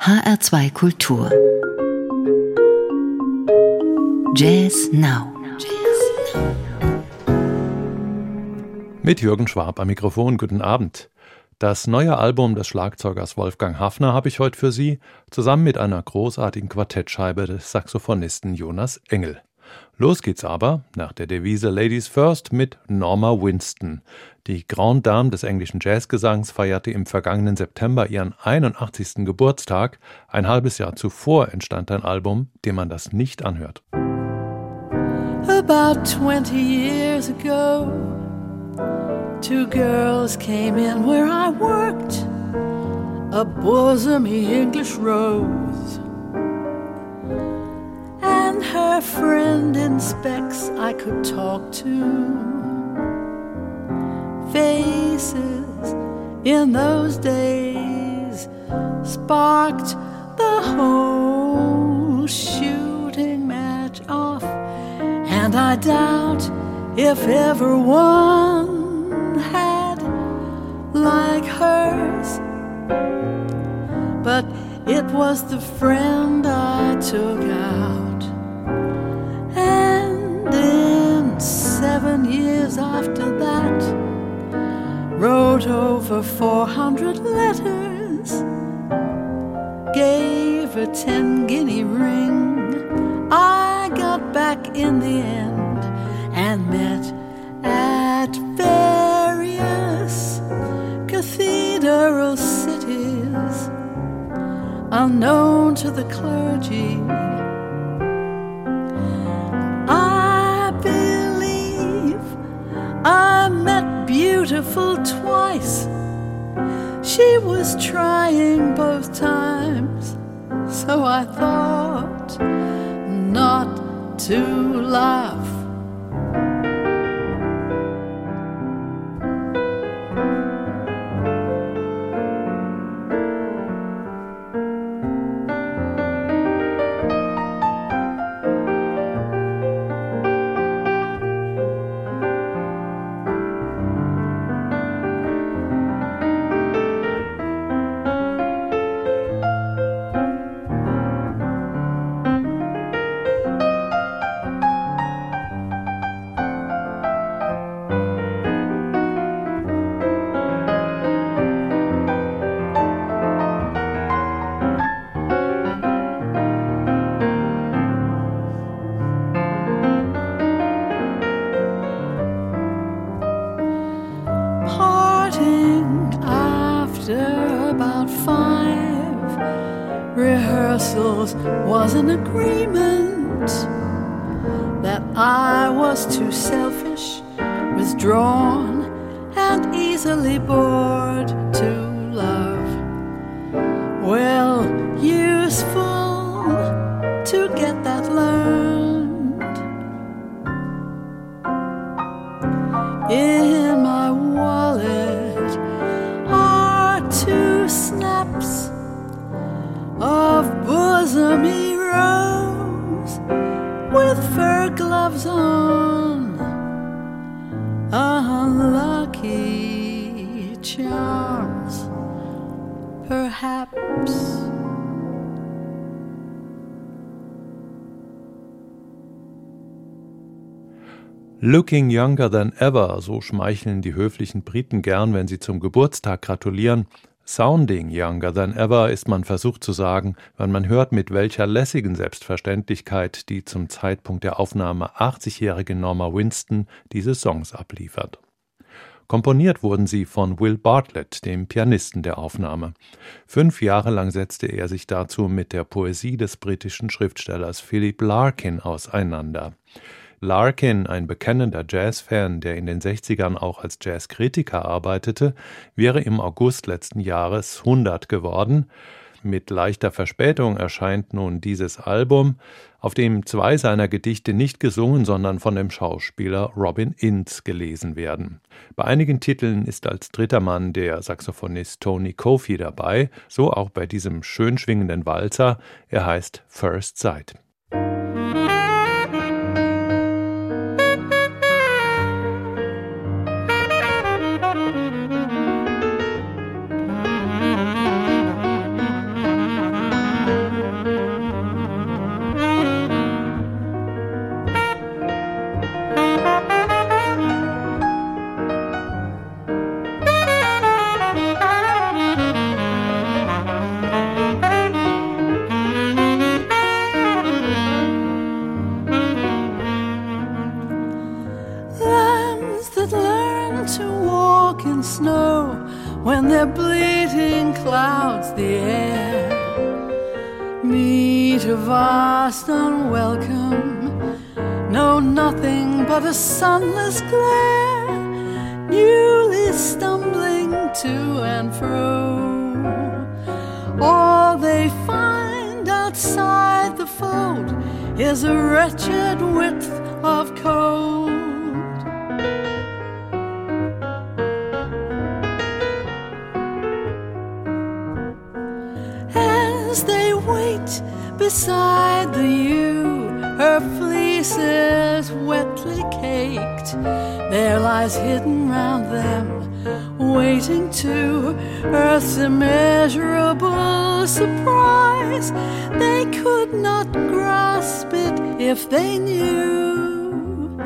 HR2 Kultur Jazz Now Mit Jürgen Schwab am Mikrofon, guten Abend. Das neue Album des Schlagzeugers Wolfgang Hafner habe ich heute für Sie, zusammen mit einer großartigen Quartettscheibe des Saxophonisten Jonas Engel. Los geht's aber, nach der Devise Ladies First, mit Norma Winston. Die Grande Dame des englischen Jazzgesangs feierte im vergangenen September ihren 81. Geburtstag. Ein halbes Jahr zuvor entstand ein Album, dem man das nicht anhört. About 20 years ago, two girls came in where I worked, a bosomy English rose. And her friend in specs I could talk to. Faces in those days sparked the whole shooting match off, and I doubt if ever one had like hers. But it was the friend I took out seven years after that, wrote over 400 letters, gave a 10 guinea ring. I got back in the end and met at various cathedral cities, unknown to the clergy beautiful twice. She was trying both times, so I thought not to laugh. Was an agreement that I was too selfish, withdrawn, and easily bored to love. Well, useful to get that learned. Gloves on. Unlucky charms, perhaps. Looking younger than ever, so schmeicheln die höflichen Briten gern, wenn sie zum Geburtstag gratulieren. Sounding younger than ever ist man versucht zu sagen, wenn man hört, mit welcher lässigen Selbstverständlichkeit die zum Zeitpunkt der Aufnahme 80-jährige Norma Winston diese Songs abliefert. Komponiert wurden sie von Will Bartlett, dem Pianisten der Aufnahme. Fünf Jahre lang setzte er sich dazu mit der Poesie des britischen Schriftstellers Philip Larkin auseinander. Larkin, ein bekennender Jazzfan, der in den 60ern auch als Jazzkritiker arbeitete, wäre im August letzten Jahres 100 geworden. Mit leichter Verspätung erscheint nun dieses Album, auf dem zwei seiner Gedichte nicht gesungen, sondern von dem Schauspieler Robin Ince gelesen werden. Bei einigen Titeln ist als dritter Mann der Saxophonist Tony Kofi dabei, so auch bei diesem schön schwingenden Walzer. Er heißt First Sight. Sunless glare, newly stumbling to and fro. All they find outside the fold is a wretched width of cold. As they wait beside the ewe, her fleece is wetly caked. There lies hidden round them, waiting to earth's immeasurable surprise. They could not grasp it if they knew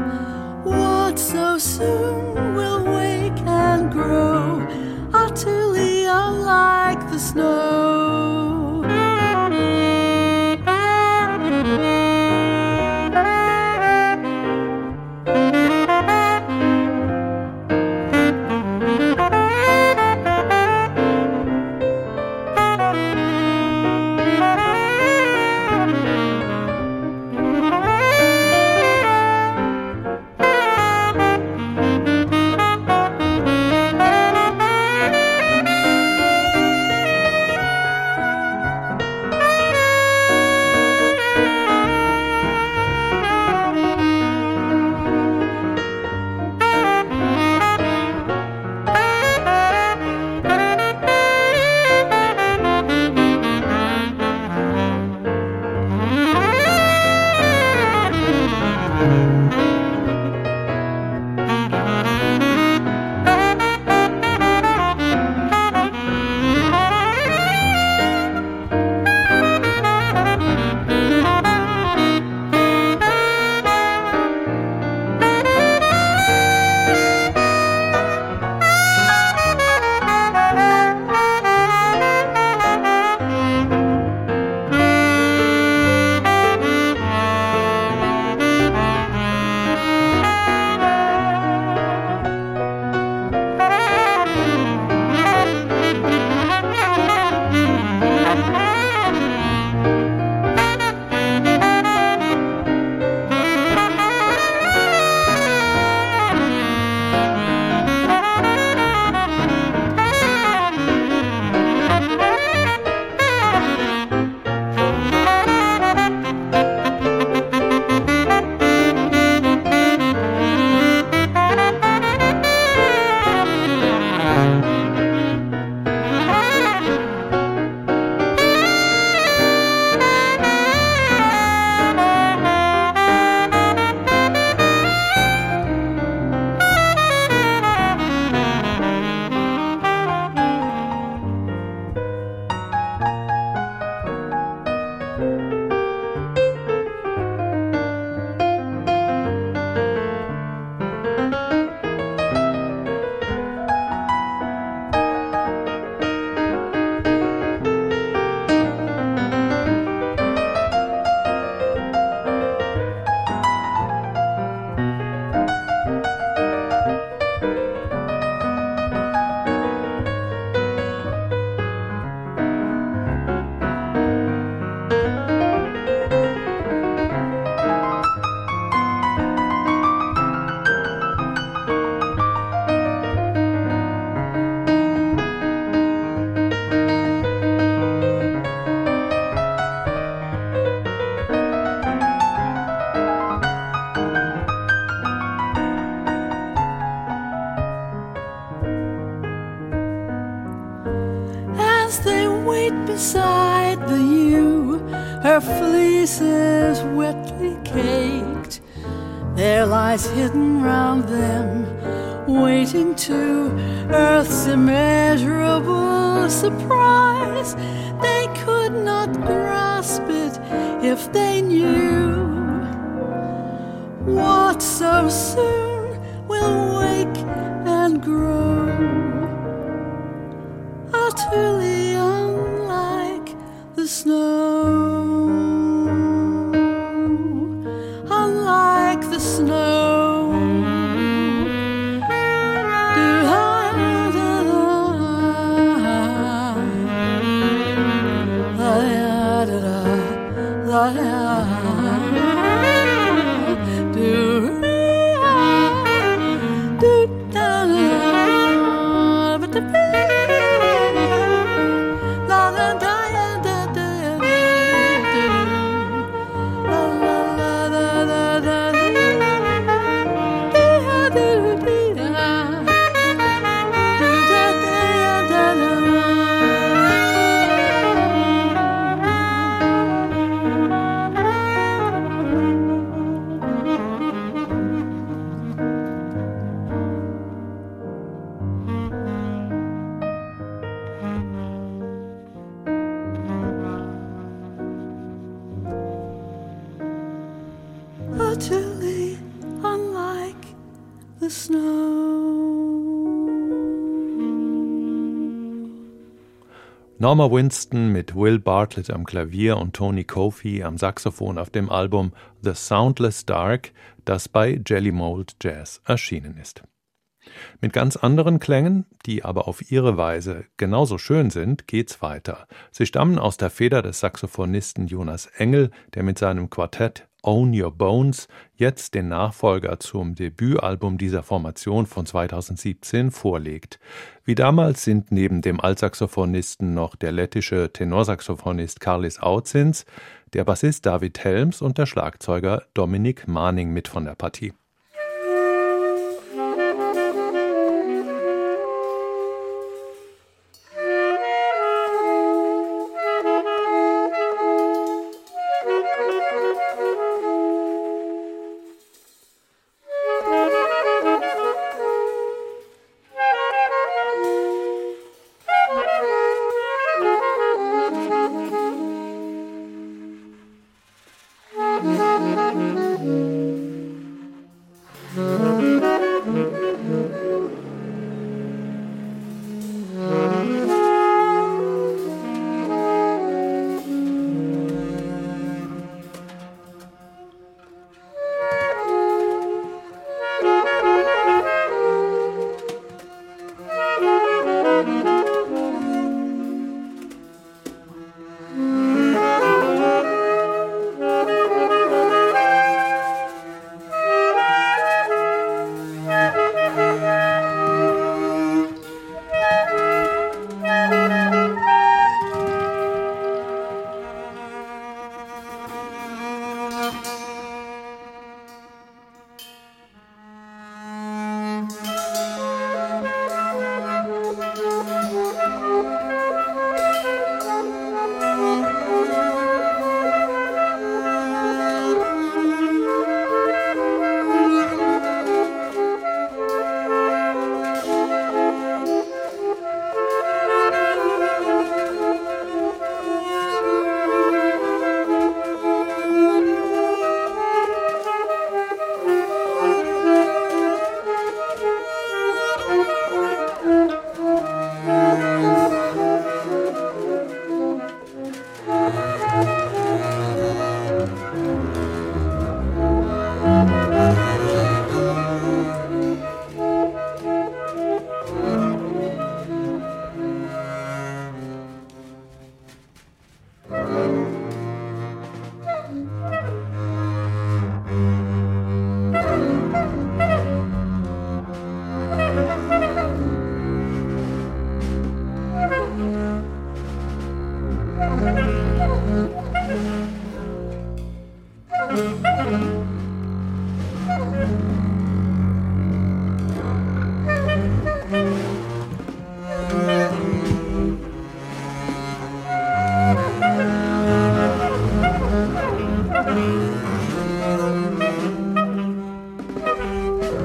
what so soon will wake and grow, utterly unlike the snow. Waiting to earth's immeasurable surprise. They could not grasp it if they knew what so soon will wake and grow utterly unlike the snow. Norma Winston mit Will Bartlett am Klavier und Tony Kofi am Saxophon auf dem Album The Soundless Dark, das bei Jelly Mold Jazz erschienen ist. Mit ganz anderen Klängen, die aber auf ihre Weise genauso schön sind, geht's weiter. Sie stammen aus der Feder des Saxophonisten Jonas Engel, der mit seinem Quartett Own Your Bones jetzt den Nachfolger zum Debütalbum dieser Formation von 2017 vorlegt. Wie damals sind neben dem Altsaxophonisten noch der lettische Tenorsaxophonist Karlis Autzins, der Bassist David Helms und der Schlagzeuger Dominik Mahning mit von der Partie.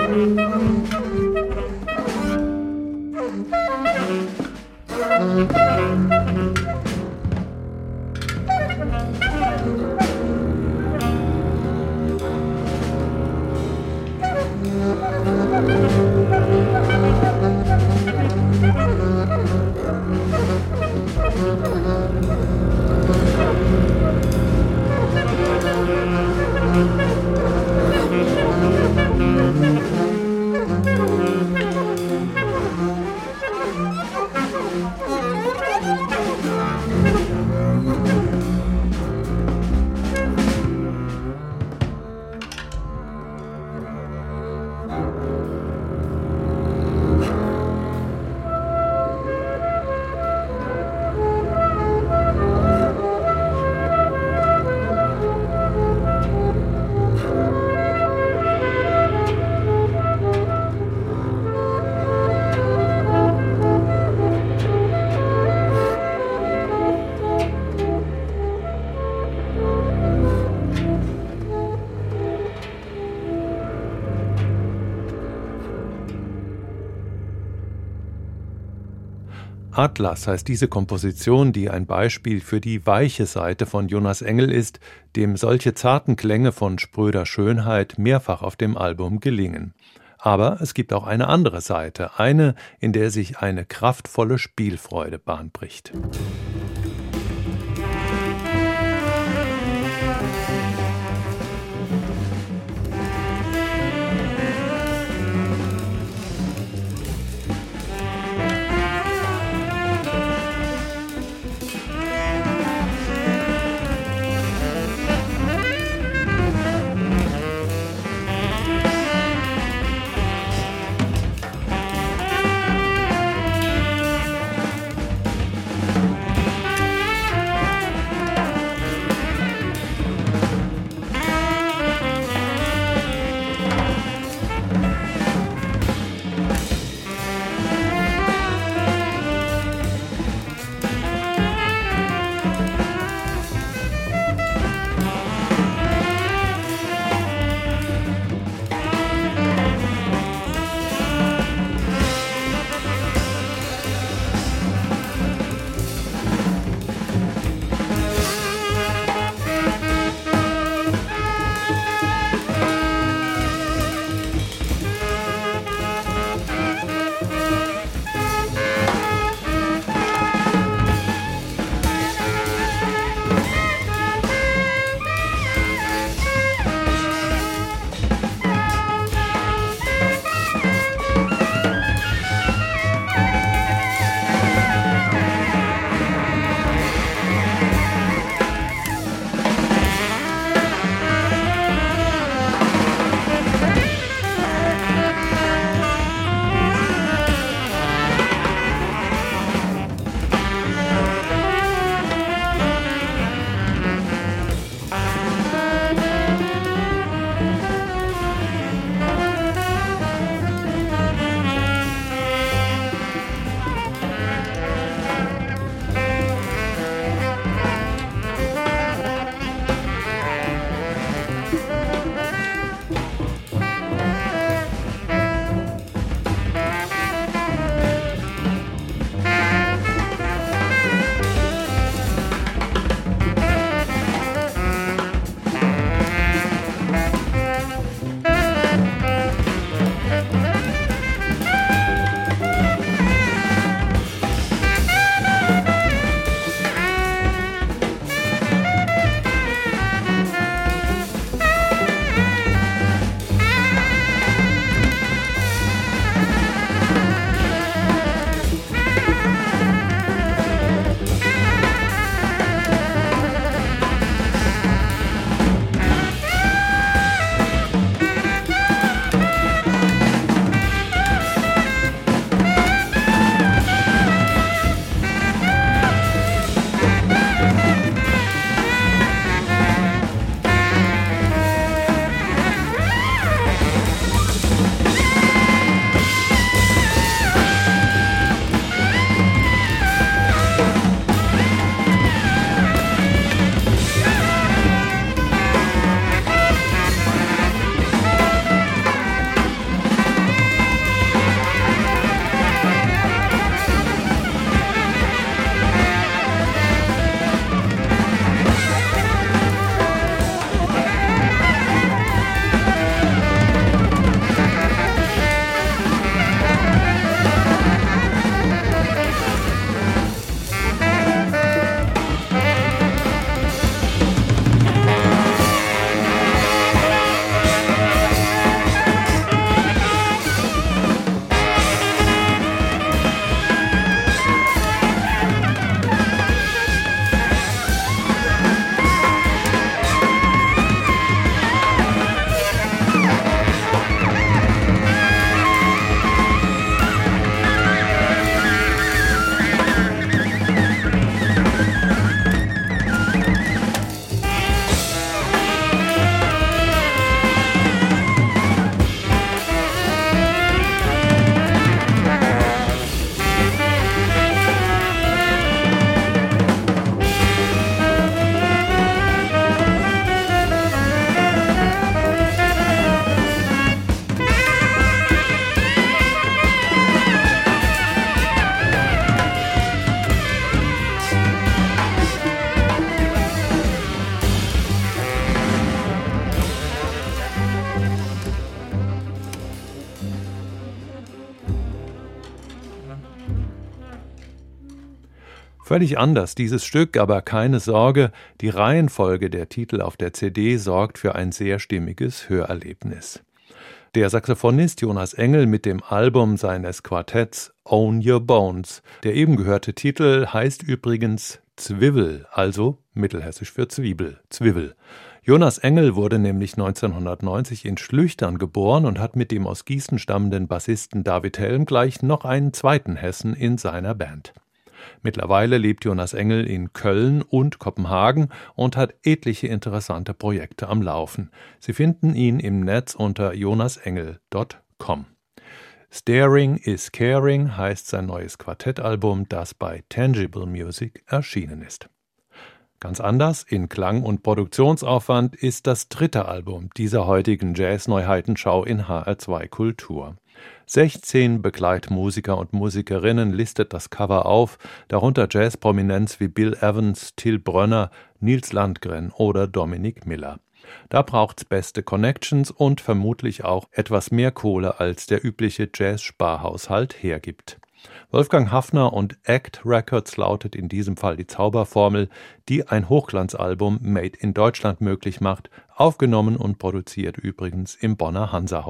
Thank you. Atlas heißt diese Komposition, die ein Beispiel für die weiche Seite von Jonas Engel ist, dem solche zarten Klänge von spröder Schönheit mehrfach auf dem Album gelingen. Aber es gibt auch eine andere Seite, eine, in der sich eine kraftvolle Spielfreude bahnbricht. Völlig anders dieses Stück, aber keine Sorge, die Reihenfolge der Titel auf der CD sorgt für ein sehr stimmiges Hörerlebnis. Der Saxophonist Jonas Engel mit dem Album seines Quartetts Own Your Bones. Der eben gehörte Titel heißt übrigens Zwiebel, also mittelhessisch für Zwiebel, Zwiebel. Jonas Engel wurde nämlich 1990 in Schlüchtern geboren und hat mit dem aus Gießen stammenden Bassisten David Helm gleich noch einen zweiten Hessen in seiner Band. Mittlerweile lebt Jonas Engel in Köln und Kopenhagen und hat etliche interessante Projekte am Laufen. Sie finden ihn im Netz unter jonasengel.com. Staring is Caring heißt sein neues Quartettalbum, das bei Tangible Music erschienen ist. Ganz anders in Klang und Produktionsaufwand ist das dritte Album dieser heutigen Jazz-Neuheitenschau in HR2 Kultur. 16 Begleitmusiker und Musikerinnen listet das Cover auf, darunter Jazzprominenz wie Bill Evans, Till Brönner, Nils Landgren oder Dominic Miller. Da braucht's beste Connections und vermutlich auch etwas mehr Kohle, als der übliche Jazz-Sparhaushalt hergibt. Wolfgang Hafner und Act Records lautet in diesem Fall die Zauberformel, die ein Hochglanzalbum Made in Deutschland möglich macht, aufgenommen und produziert übrigens im Bonner Hansa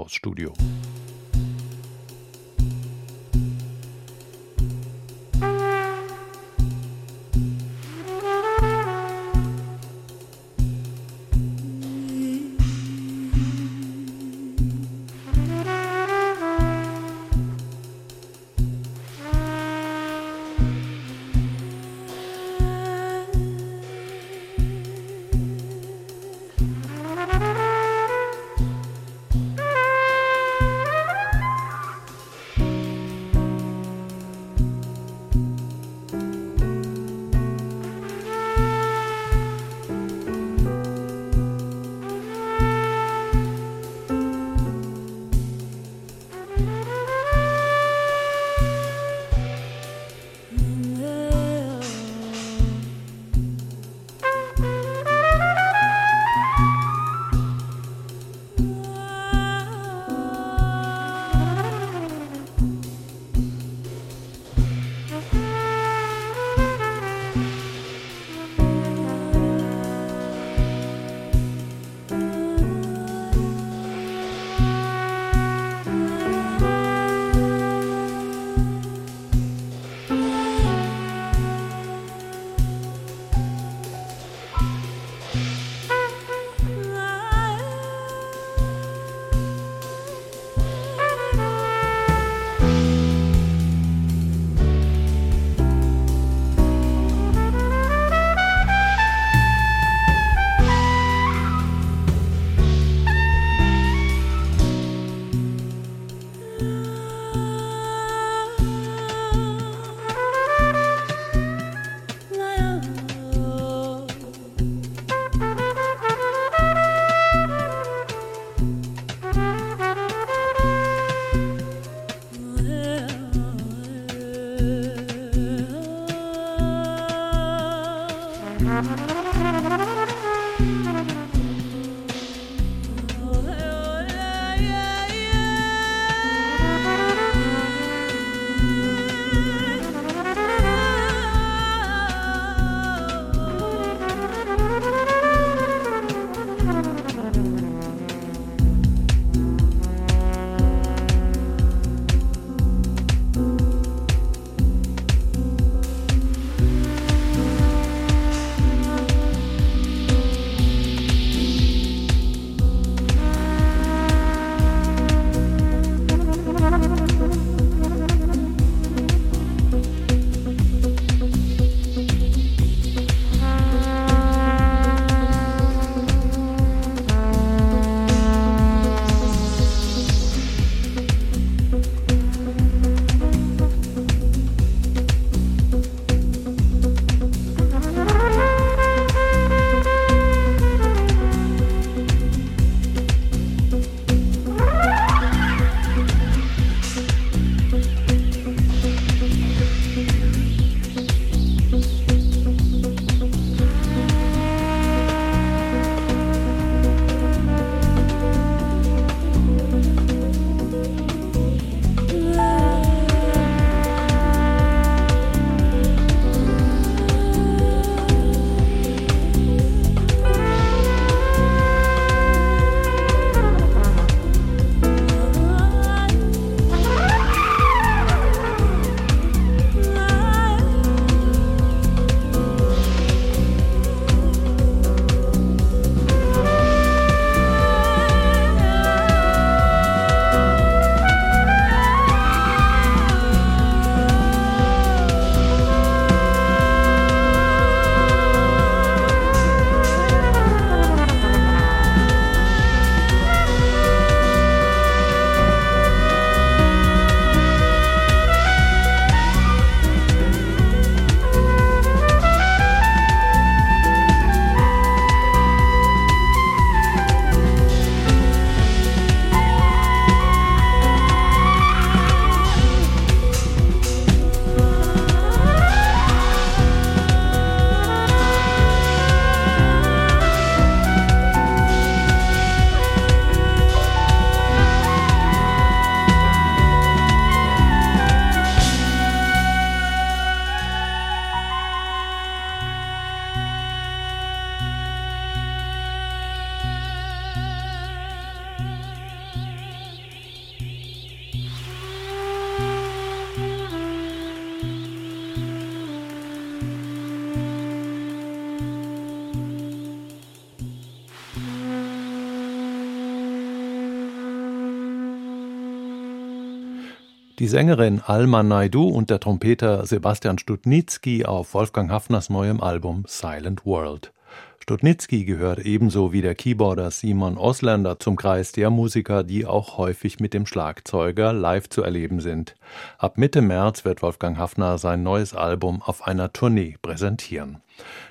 Die Sängerin Alma Naidu und der Trompeter Sebastian Studnitzky auf Wolfgang Hafners neuem Album Silent World. Studnitzky gehört ebenso wie der Keyboarder Simon Osländer zum Kreis der Musiker, die auch häufig mit dem Schlagzeuger live zu erleben sind. Ab Mitte März wird Wolfgang Hafner sein neues Album auf einer Tournee präsentieren.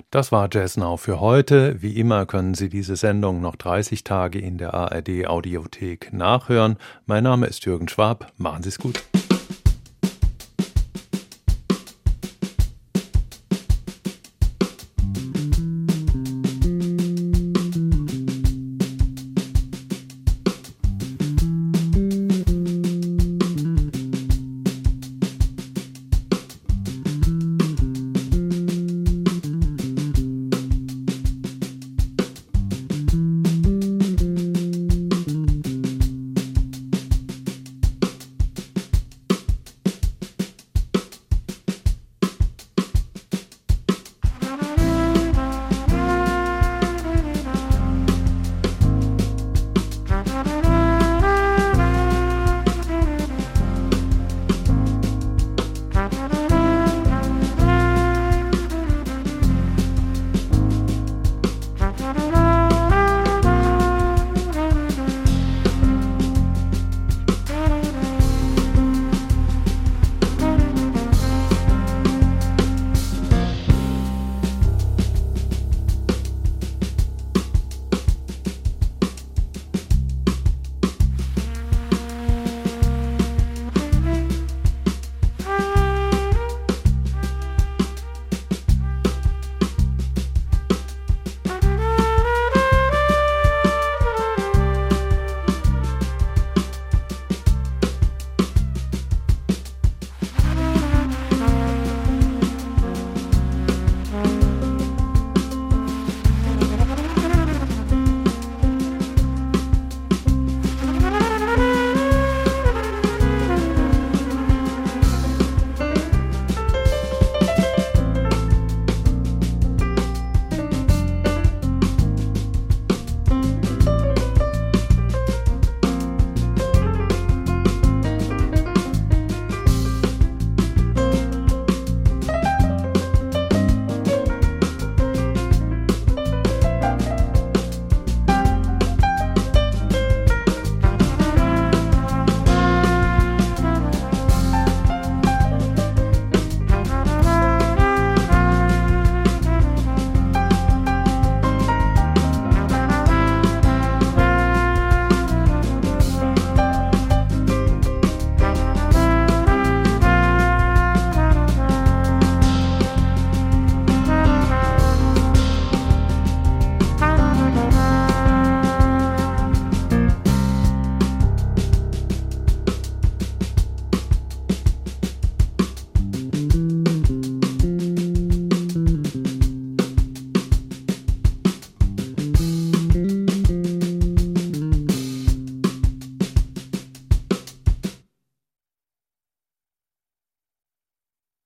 Das war Jazz Now für heute. Wie immer können Sie diese Sendung noch 30 Tage in der ARD Audiothek nachhören. Mein Name ist Jürgen Schwab. Machen Sie es gut.